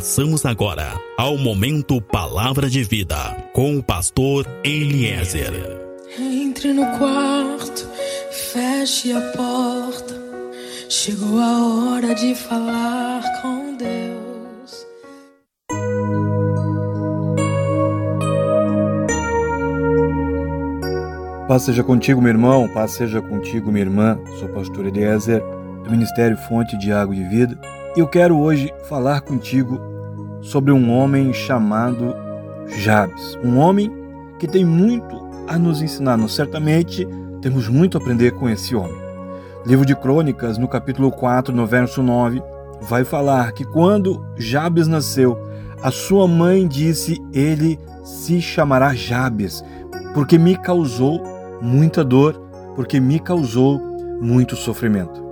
Passamos agora ao momento Palavra de Vida com o pastor Eliezer. Entre no quarto, feche a porta. Chegou a hora de falar com Deus. Paz seja contigo, meu irmão, paz seja contigo, minha irmã. Sou o pastor Eliezer, do Ministério Fonte de Água de Vida. E eu quero hoje falar contigo sobre um homem chamado Jabes. Um homem que tem muito a nos ensinar. Nós certamente temos muito a aprender com esse homem. Livro de Crônicas, no capítulo 4, no verso 9, vai falar que quando Jabes nasceu, a sua mãe disse: Ele se chamará Jabes, porque me causou muita dor, porque me causou muito sofrimento.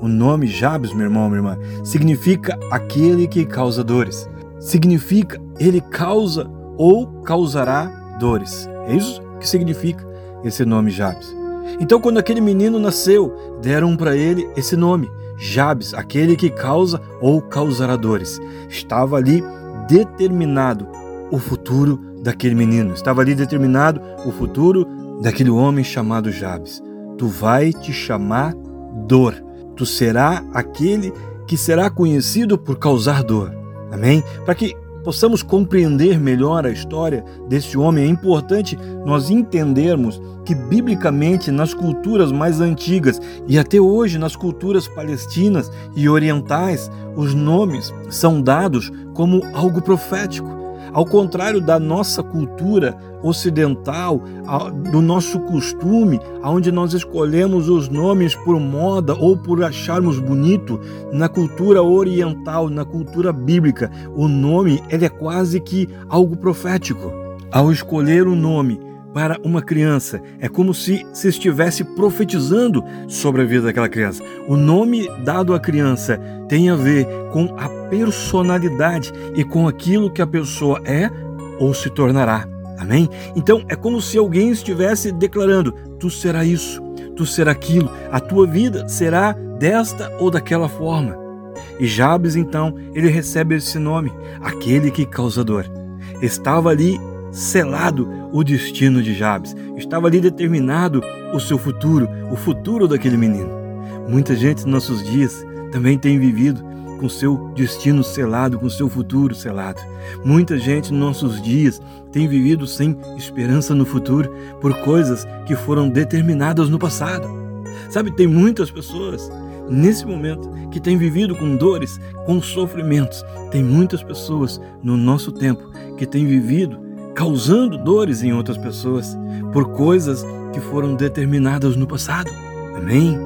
O nome Jabes, meu irmão, minha irmã, significa aquele que causa dores significa ele causa ou causará dores. É isso que significa esse nome Jabes. Então, quando aquele menino nasceu, deram para ele esse nome, Jabes, aquele que causa ou causará dores. Estava ali determinado o futuro daquele menino, estava ali determinado o futuro daquele homem chamado Jabes. Tu vai te chamar dor. Tu será aquele que será conhecido por causar dor. Amém? Para que possamos compreender melhor a história desse homem, é importante nós entendermos que, biblicamente, nas culturas mais antigas e até hoje nas culturas palestinas e orientais, os nomes são dados como algo profético. Ao contrário da nossa cultura ocidental, do nosso costume, onde nós escolhemos os nomes por moda ou por acharmos bonito, na cultura oriental, na cultura bíblica, o nome ele é quase que algo profético. Ao escolher o nome, para uma criança. É como se se estivesse profetizando sobre a vida daquela criança. O nome dado à criança tem a ver com a personalidade e com aquilo que a pessoa é ou se tornará. Amém? Então é como se alguém estivesse declarando: tu será isso, tu será aquilo, a tua vida será desta ou daquela forma. E Jabes então, ele recebe esse nome, aquele que causa dor. Estava ali selado o destino de Jabes. Estava ali determinado o seu futuro, o futuro daquele menino. Muita gente nos nossos dias também tem vivido com seu destino selado, com seu futuro selado. Muita gente nos nossos dias tem vivido sem esperança no futuro por coisas que foram determinadas no passado. Sabe, tem muitas pessoas nesse momento que têm vivido com dores, com sofrimentos. Tem muitas pessoas no nosso tempo que têm vivido causando dores em outras pessoas por coisas que foram determinadas no passado. Amém?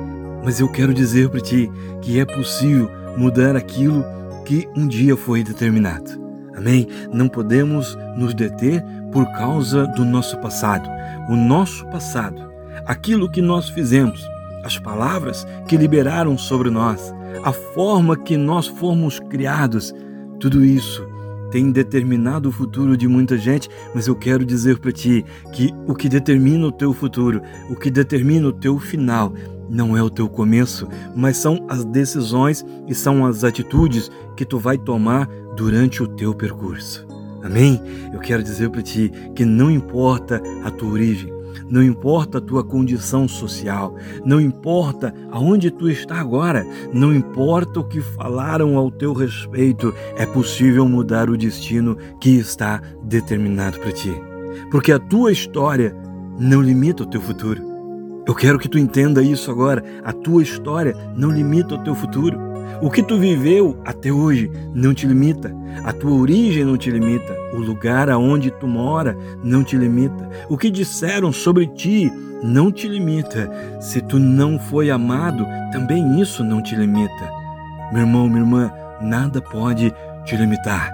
Mas eu quero dizer para ti que é possível mudar aquilo que um dia foi determinado. Amém? Não podemos nos deter por causa do nosso passado. O nosso passado, aquilo que nós fizemos, as palavras que liberaram sobre nós, a forma que nós fomos criados, tudo isso tem determinado o futuro de muita gente, mas eu quero dizer para ti que o que determina o teu futuro, o que determina o teu final, não é o teu começo, mas são as decisões e são as atitudes que tu vai tomar durante o teu percurso. Amém? Eu quero dizer para ti que não importa a tua origem, não importa a tua condição social, não importa aonde tu está agora, não importa o que falaram ao teu respeito, é possível mudar o destino que está determinado para ti. Porque a tua história não limita o teu futuro. Eu quero que tu entenda isso agora. A tua história não limita o teu futuro. O que tu viveu até hoje não te limita. A tua origem não te limita. O lugar aonde tu mora não te limita. O que disseram sobre ti não te limita. Se tu não foi amado, também isso não te limita. Meu irmão, minha irmã, nada pode te limitar.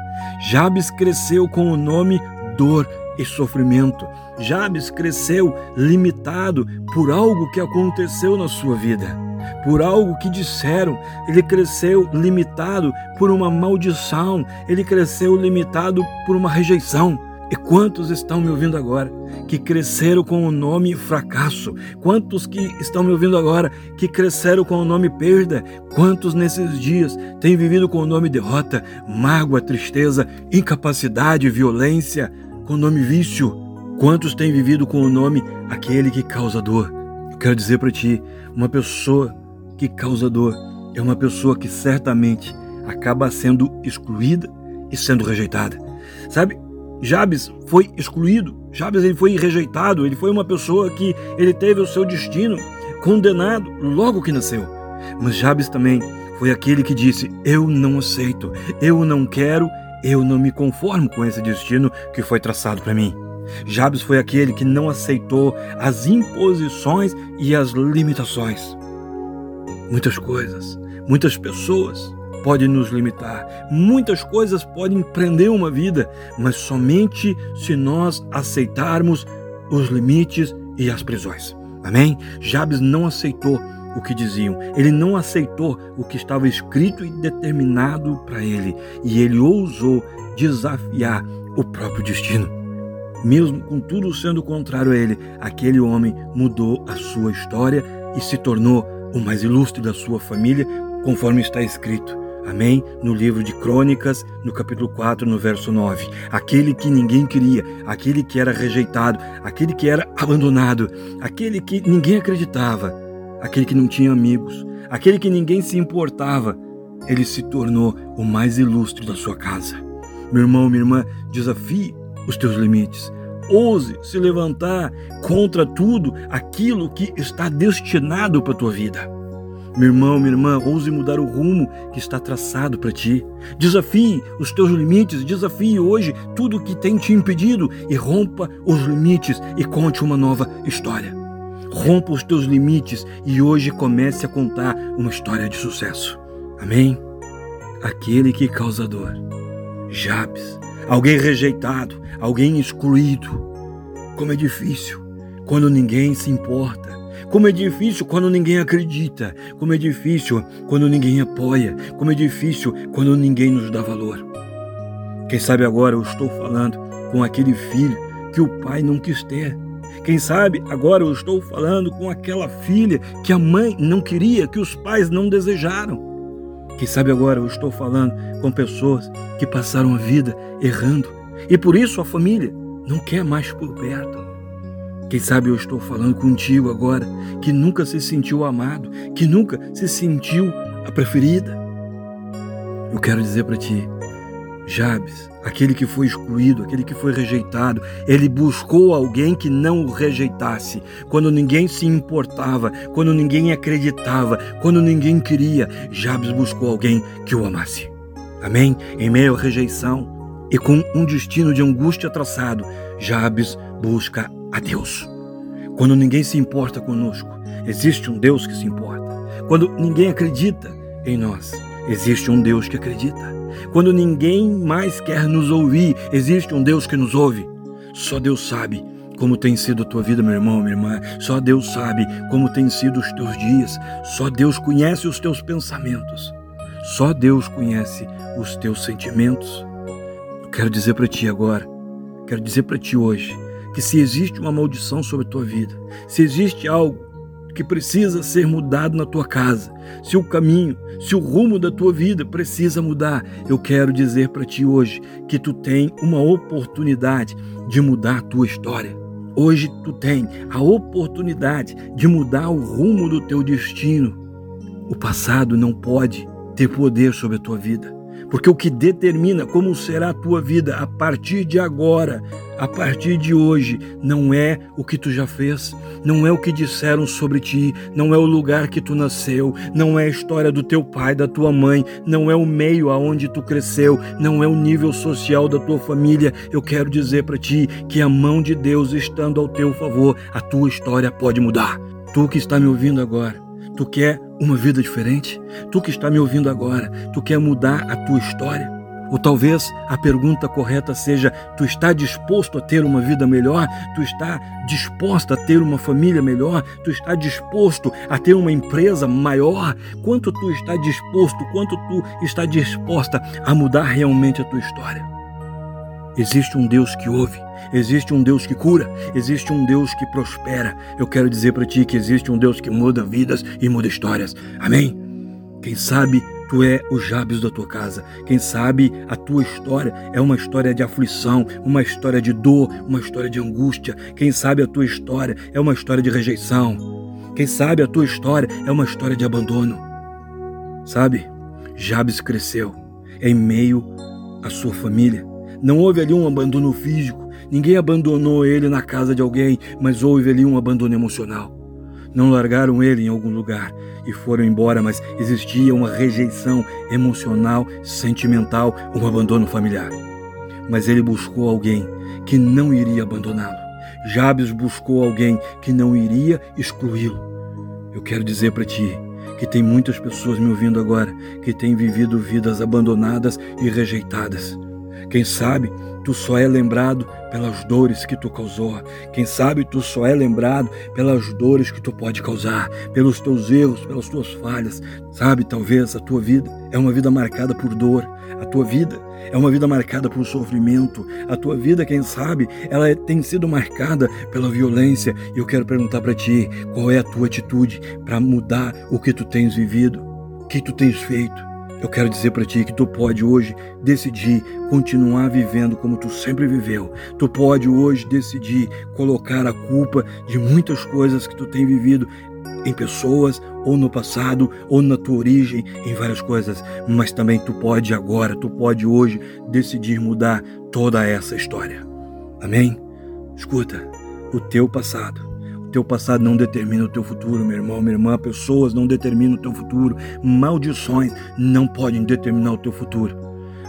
Jabes cresceu com o nome dor e sofrimento. Jabes cresceu limitado por algo que aconteceu na sua vida por algo que disseram. Ele cresceu limitado por uma maldição. Ele cresceu limitado por uma rejeição. E quantos estão me ouvindo agora que cresceram com o nome fracasso? Quantos que estão me ouvindo agora que cresceram com o nome perda? Quantos nesses dias têm vivido com o nome derrota, mágoa, tristeza, incapacidade, violência, com o nome vício? Quantos têm vivido com o nome aquele que causa dor? Eu quero dizer para ti, uma pessoa que causa dor é uma pessoa que certamente acaba sendo excluída e sendo rejeitada. Sabe? Jabes foi excluído, Jabes ele foi rejeitado, ele foi uma pessoa que ele teve o seu destino condenado logo que nasceu. Mas Jabes também foi aquele que disse: Eu não aceito, eu não quero, eu não me conformo com esse destino que foi traçado para mim. Jabes foi aquele que não aceitou as imposições e as limitações. Muitas coisas, muitas pessoas pode nos limitar. Muitas coisas podem prender uma vida, mas somente se nós aceitarmos os limites e as prisões. Amém? Jabes não aceitou o que diziam. Ele não aceitou o que estava escrito e determinado para ele, e ele ousou desafiar o próprio destino. Mesmo com tudo sendo contrário a ele, aquele homem mudou a sua história e se tornou o mais ilustre da sua família, conforme está escrito. Amém? No livro de Crônicas, no capítulo 4, no verso 9. Aquele que ninguém queria, aquele que era rejeitado, aquele que era abandonado, aquele que ninguém acreditava, aquele que não tinha amigos, aquele que ninguém se importava, ele se tornou o mais ilustre da sua casa. Meu irmão, minha irmã, desafie os teus limites. Ouse se levantar contra tudo aquilo que está destinado para a tua vida. Meu irmão, minha irmã, ouse mudar o rumo que está traçado para ti. Desafie os teus limites, desafie hoje tudo que tem te impedido e rompa os limites e conte uma nova história. Rompa os teus limites e hoje comece a contar uma história de sucesso. Amém? Aquele que causa dor. Jabes, alguém rejeitado, alguém excluído. Como é difícil quando ninguém se importa como é difícil quando ninguém acredita. Como é difícil quando ninguém apoia. Como é difícil quando ninguém nos dá valor. Quem sabe agora eu estou falando com aquele filho que o pai não quis ter. Quem sabe agora eu estou falando com aquela filha que a mãe não queria, que os pais não desejaram. Quem sabe agora eu estou falando com pessoas que passaram a vida errando e por isso a família não quer mais por perto. Quem sabe eu estou falando contigo agora, que nunca se sentiu amado, que nunca se sentiu a preferida. Eu quero dizer para ti, Jabes, aquele que foi excluído, aquele que foi rejeitado, ele buscou alguém que não o rejeitasse. Quando ninguém se importava, quando ninguém acreditava, quando ninguém queria, Jabes buscou alguém que o amasse. Amém? Em meio à rejeição e com um destino de angústia traçado, Jabes busca a Deus. Quando ninguém se importa conosco, existe um Deus que se importa. Quando ninguém acredita em nós, existe um Deus que acredita. Quando ninguém mais quer nos ouvir, existe um Deus que nos ouve. Só Deus sabe como tem sido a tua vida, meu irmão, minha irmã. Só Deus sabe como tem sido os teus dias. Só Deus conhece os teus pensamentos. Só Deus conhece os teus sentimentos. Eu quero dizer para ti agora, quero dizer para ti hoje, que se existe uma maldição sobre a tua vida, se existe algo que precisa ser mudado na tua casa, se o caminho, se o rumo da tua vida precisa mudar, eu quero dizer para ti hoje que tu tem uma oportunidade de mudar a tua história. Hoje tu tem a oportunidade de mudar o rumo do teu destino. O passado não pode ter poder sobre a tua vida. Porque o que determina como será a tua vida a partir de agora, a partir de hoje, não é o que tu já fez, não é o que disseram sobre ti, não é o lugar que tu nasceu, não é a história do teu pai, da tua mãe, não é o meio aonde tu cresceu, não é o nível social da tua família. Eu quero dizer para ti que a mão de Deus estando ao teu favor, a tua história pode mudar. Tu que está me ouvindo agora, Tu quer uma vida diferente? Tu que está me ouvindo agora, tu quer mudar a tua história? Ou talvez a pergunta correta seja: tu está disposto a ter uma vida melhor? Tu está disposta a ter uma família melhor? Tu está disposto a ter uma empresa maior? Quanto tu está disposto, quanto tu está disposta a mudar realmente a tua história? Existe um Deus que ouve, existe um Deus que cura, existe um Deus que prospera. Eu quero dizer para ti que existe um Deus que muda vidas e muda histórias. Amém? Quem sabe tu é o Jabes da tua casa. Quem sabe a tua história é uma história de aflição, uma história de dor, uma história de angústia. Quem sabe a tua história é uma história de rejeição. Quem sabe a tua história é uma história de abandono. Sabe? Jabes cresceu em meio à sua família não houve ali um abandono físico, ninguém abandonou ele na casa de alguém, mas houve ali um abandono emocional. Não largaram ele em algum lugar e foram embora, mas existia uma rejeição emocional, sentimental, um abandono familiar. Mas ele buscou alguém que não iria abandoná-lo. Jabes buscou alguém que não iria excluí-lo. Eu quero dizer para ti que tem muitas pessoas me ouvindo agora que têm vivido vidas abandonadas e rejeitadas. Quem sabe tu só é lembrado pelas dores que tu causou. Quem sabe tu só é lembrado pelas dores que tu pode causar, pelos teus erros, pelas tuas falhas. Sabe, talvez a tua vida é uma vida marcada por dor. A tua vida é uma vida marcada por sofrimento. A tua vida, quem sabe, ela tem sido marcada pela violência. E eu quero perguntar para ti, qual é a tua atitude para mudar o que tu tens vivido? O que tu tens feito? Eu quero dizer para ti que tu pode hoje decidir continuar vivendo como tu sempre viveu. Tu pode hoje decidir colocar a culpa de muitas coisas que tu tem vivido em pessoas, ou no passado, ou na tua origem, em várias coisas. Mas também tu pode agora, tu pode hoje decidir mudar toda essa história. Amém? Escuta, o teu passado teu passado não determina o teu futuro, meu irmão, minha irmã. Pessoas não determinam o teu futuro. Maldições não podem determinar o teu futuro.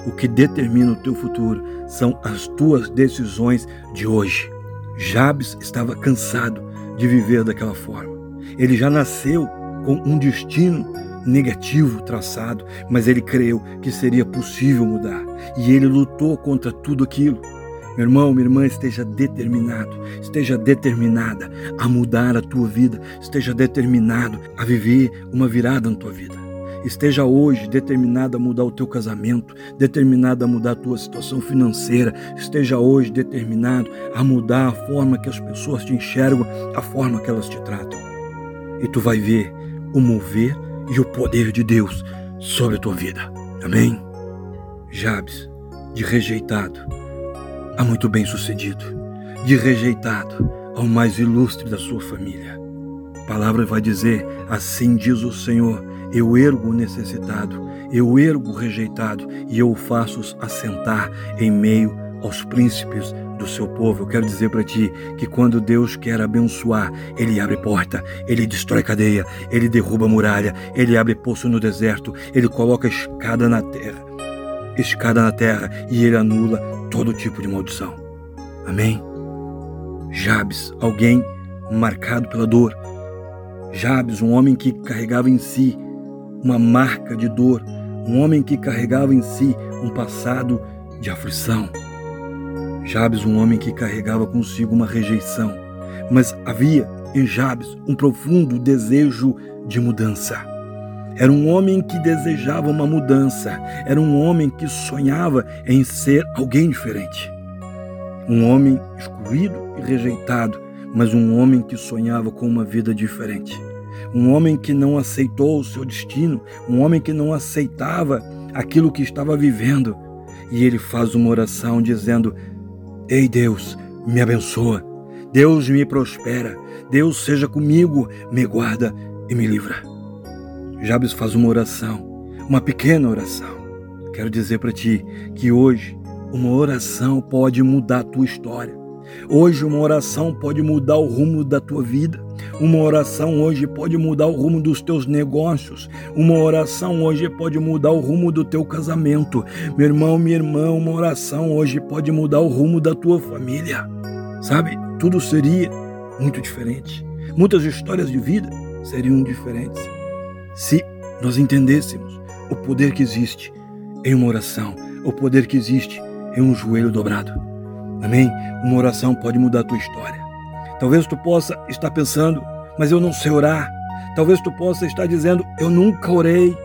O que determina o teu futuro são as tuas decisões de hoje. Jabes estava cansado de viver daquela forma. Ele já nasceu com um destino negativo traçado, mas ele creu que seria possível mudar. E ele lutou contra tudo aquilo. Meu irmão, minha irmã, esteja determinado, esteja determinada a mudar a tua vida, esteja determinado a viver uma virada na tua vida. Esteja hoje determinado a mudar o teu casamento, determinado a mudar a tua situação financeira, esteja hoje determinado a mudar a forma que as pessoas te enxergam, a forma que elas te tratam. E tu vai ver o mover e o poder de Deus sobre a tua vida. Amém? Jabes, de rejeitado, a muito bem sucedido, de rejeitado ao mais ilustre da sua família. A palavra vai dizer: Assim diz o Senhor, eu ergo o necessitado, eu ergo o rejeitado e eu o faço assentar em meio aos príncipes do seu povo. Eu quero dizer para ti que quando Deus quer abençoar, Ele abre porta, Ele destrói cadeia, Ele derruba muralha, Ele abre poço no deserto, Ele coloca escada na terra escada na terra e ele anula todo tipo de maldição. Amém? Jabes, alguém marcado pela dor. Jabes, um homem que carregava em si uma marca de dor, um homem que carregava em si um passado de aflição. Jabes, um homem que carregava consigo uma rejeição, mas havia em Jabes um profundo desejo de mudança. Era um homem que desejava uma mudança, era um homem que sonhava em ser alguém diferente. Um homem excluído e rejeitado, mas um homem que sonhava com uma vida diferente. Um homem que não aceitou o seu destino, um homem que não aceitava aquilo que estava vivendo. E ele faz uma oração dizendo: Ei Deus, me abençoa. Deus me prospera. Deus seja comigo, me guarda e me livra. Jabes faz uma oração, uma pequena oração. Quero dizer para ti que hoje uma oração pode mudar a tua história. Hoje uma oração pode mudar o rumo da tua vida. Uma oração hoje pode mudar o rumo dos teus negócios. Uma oração hoje pode mudar o rumo do teu casamento. Meu irmão, minha irmã, uma oração hoje pode mudar o rumo da tua família. Sabe? Tudo seria muito diferente. Muitas histórias de vida seriam diferentes se nós entendêssemos o poder que existe em uma oração, o poder que existe em um joelho dobrado. Amém? Uma oração pode mudar a tua história. Talvez tu possa estar pensando, mas eu não sei orar. Talvez tu possa estar dizendo, eu nunca orei.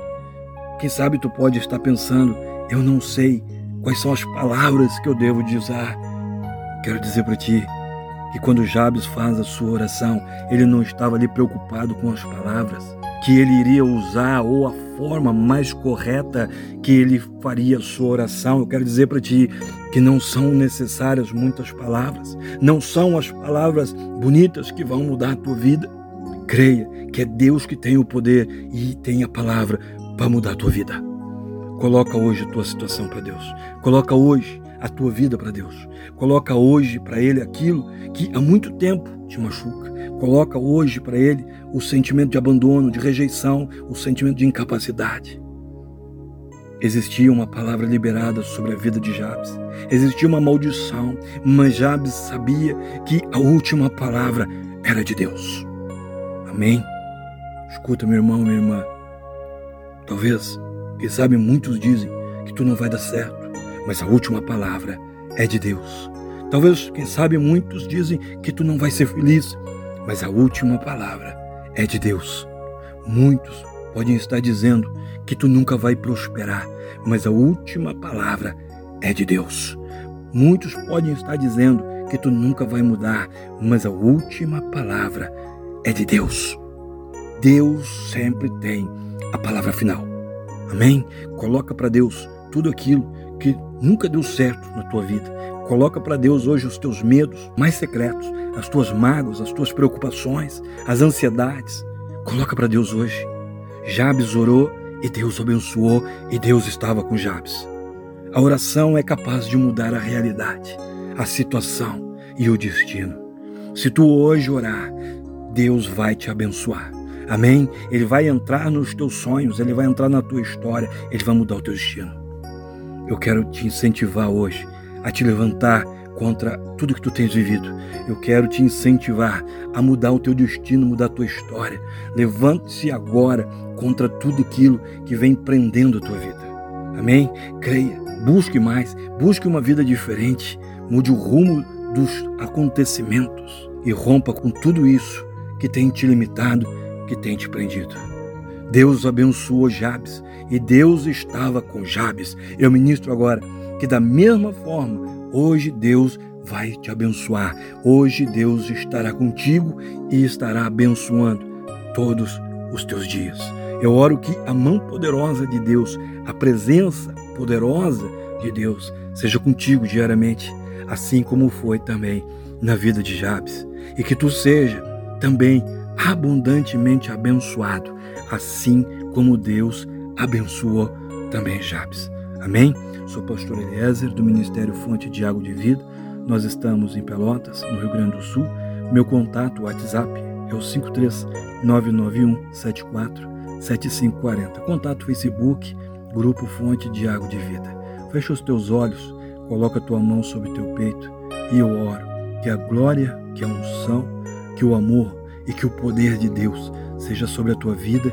Quem sabe tu pode estar pensando, eu não sei Quais são as palavras que eu devo de usar? Quero dizer para ti que quando Jabes faz a sua oração, ele não estava ali preocupado com as palavras que ele iria usar ou a forma mais correta que ele faria sua oração. Eu quero dizer para ti que não são necessárias muitas palavras, não são as palavras bonitas que vão mudar a tua vida. Creia que é Deus que tem o poder e tem a palavra para mudar a tua vida. Coloca hoje a tua situação para Deus. Coloca hoje a tua vida para Deus. Coloca hoje para Ele aquilo que há muito tempo te machuca. Coloca hoje para Ele o sentimento de abandono, de rejeição, o sentimento de incapacidade. Existia uma palavra liberada sobre a vida de Jabes. Existia uma maldição, mas Jabes sabia que a última palavra era de Deus. Amém? Escuta, meu irmão, minha irmã. Talvez quem sabe muitos dizem que tu não vai dar certo, mas a última palavra é de Deus. Talvez, quem sabe, muitos dizem que tu não vai ser feliz, mas a última palavra é de Deus. Muitos podem estar dizendo que tu nunca vai prosperar, mas a última palavra é de Deus. Muitos podem estar dizendo que tu nunca vai mudar, mas a última palavra é de Deus. Deus sempre tem a palavra final. Amém? Coloca para Deus tudo aquilo que nunca deu certo na tua vida. Coloca para Deus hoje os teus medos mais secretos, as tuas mágoas, as tuas preocupações, as ansiedades. Coloca para Deus hoje. Jabes orou e Deus abençoou e Deus estava com Jabes. A oração é capaz de mudar a realidade, a situação e o destino. Se tu hoje orar, Deus vai te abençoar. Amém? Ele vai entrar nos teus sonhos, ele vai entrar na tua história, ele vai mudar o teu destino. Eu quero te incentivar hoje a te levantar contra tudo que tu tens vivido. Eu quero te incentivar a mudar o teu destino, mudar a tua história. Levante-se agora contra tudo aquilo que vem prendendo a tua vida. Amém? Creia, busque mais, busque uma vida diferente, mude o rumo dos acontecimentos e rompa com tudo isso que tem te limitado que tem te prendido. Deus abençoou Jabes e Deus estava com Jabes. Eu ministro agora que da mesma forma, hoje Deus vai te abençoar. Hoje Deus estará contigo e estará abençoando todos os teus dias. Eu oro que a mão poderosa de Deus, a presença poderosa de Deus, seja contigo diariamente, assim como foi também na vida de Jabes, e que tu seja também abundantemente abençoado, assim como Deus abençoou também Jabes. Amém? Sou pastor Eliezer, do Ministério Fonte de Água de Vida. Nós estamos em Pelotas, no Rio Grande do Sul. Meu contato, WhatsApp, é o 53991747540. Contato Facebook, Grupo Fonte de Água de Vida. Fecha os teus olhos, coloca a tua mão sobre teu peito e eu oro que a glória, que a unção, que o amor e que o poder de Deus seja sobre a tua vida,